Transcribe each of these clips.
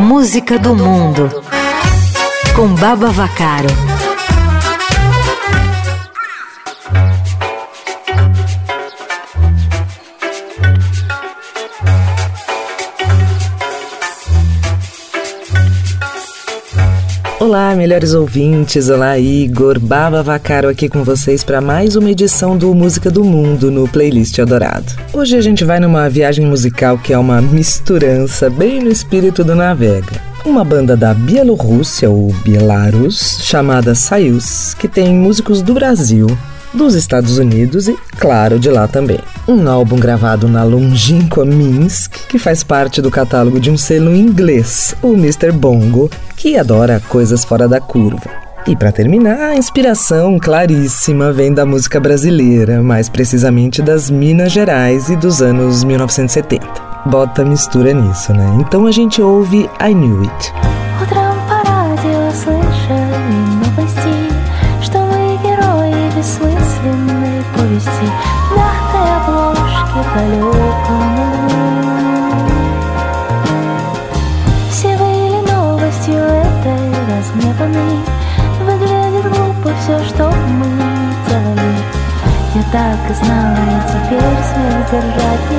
Música do Mundo com Baba Vacaro. Olá, melhores ouvintes. Olá, Igor. Baba Vacaro aqui com vocês para mais uma edição do Música do Mundo no Playlist Adorado. Hoje a gente vai numa viagem musical que é uma misturança bem no espírito do Navega. Uma banda da Bielorrússia, ou Belarus, chamada Sayus, que tem músicos do Brasil, dos Estados Unidos e, claro, de lá também. Um álbum gravado na longínqua Minsk, que faz parte do catálogo de um selo inglês, o Mr. Bongo, que adora coisas fora da curva. E para terminar, a inspiração claríssima vem da música brasileira, mais precisamente das Minas Gerais e dos anos 1970. Bota mistura nisso, né? Então a gente ouve I Knew It. так и знала, и теперь смех держать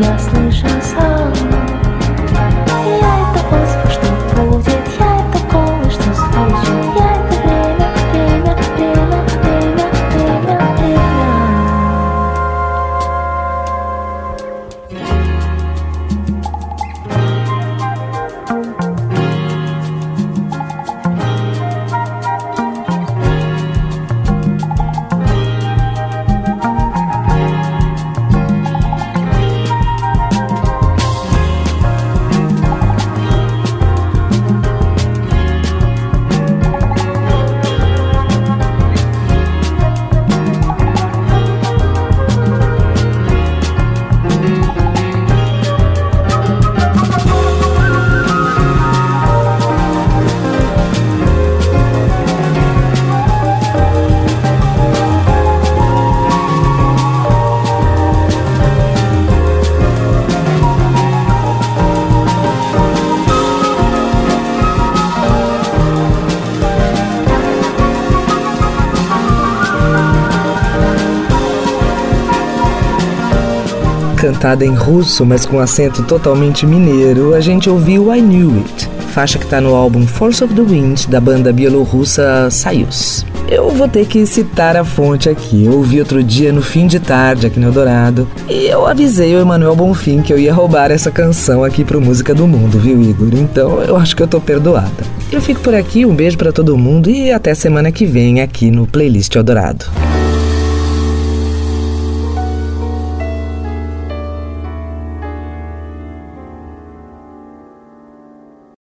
я слышала. Cantada em russo, mas com acento totalmente mineiro, a gente ouviu I Knew It, faixa que está no álbum Force of the Wind da banda bielorrussa Sayus. Eu vou ter que citar a fonte aqui. Eu ouvi outro dia no fim de tarde aqui no Eldorado e eu avisei o Emanuel Bonfim que eu ia roubar essa canção aqui pro Música do Mundo, viu, Igor? Então eu acho que eu tô perdoada. Eu fico por aqui, um beijo para todo mundo e até semana que vem aqui no Playlist Eldorado.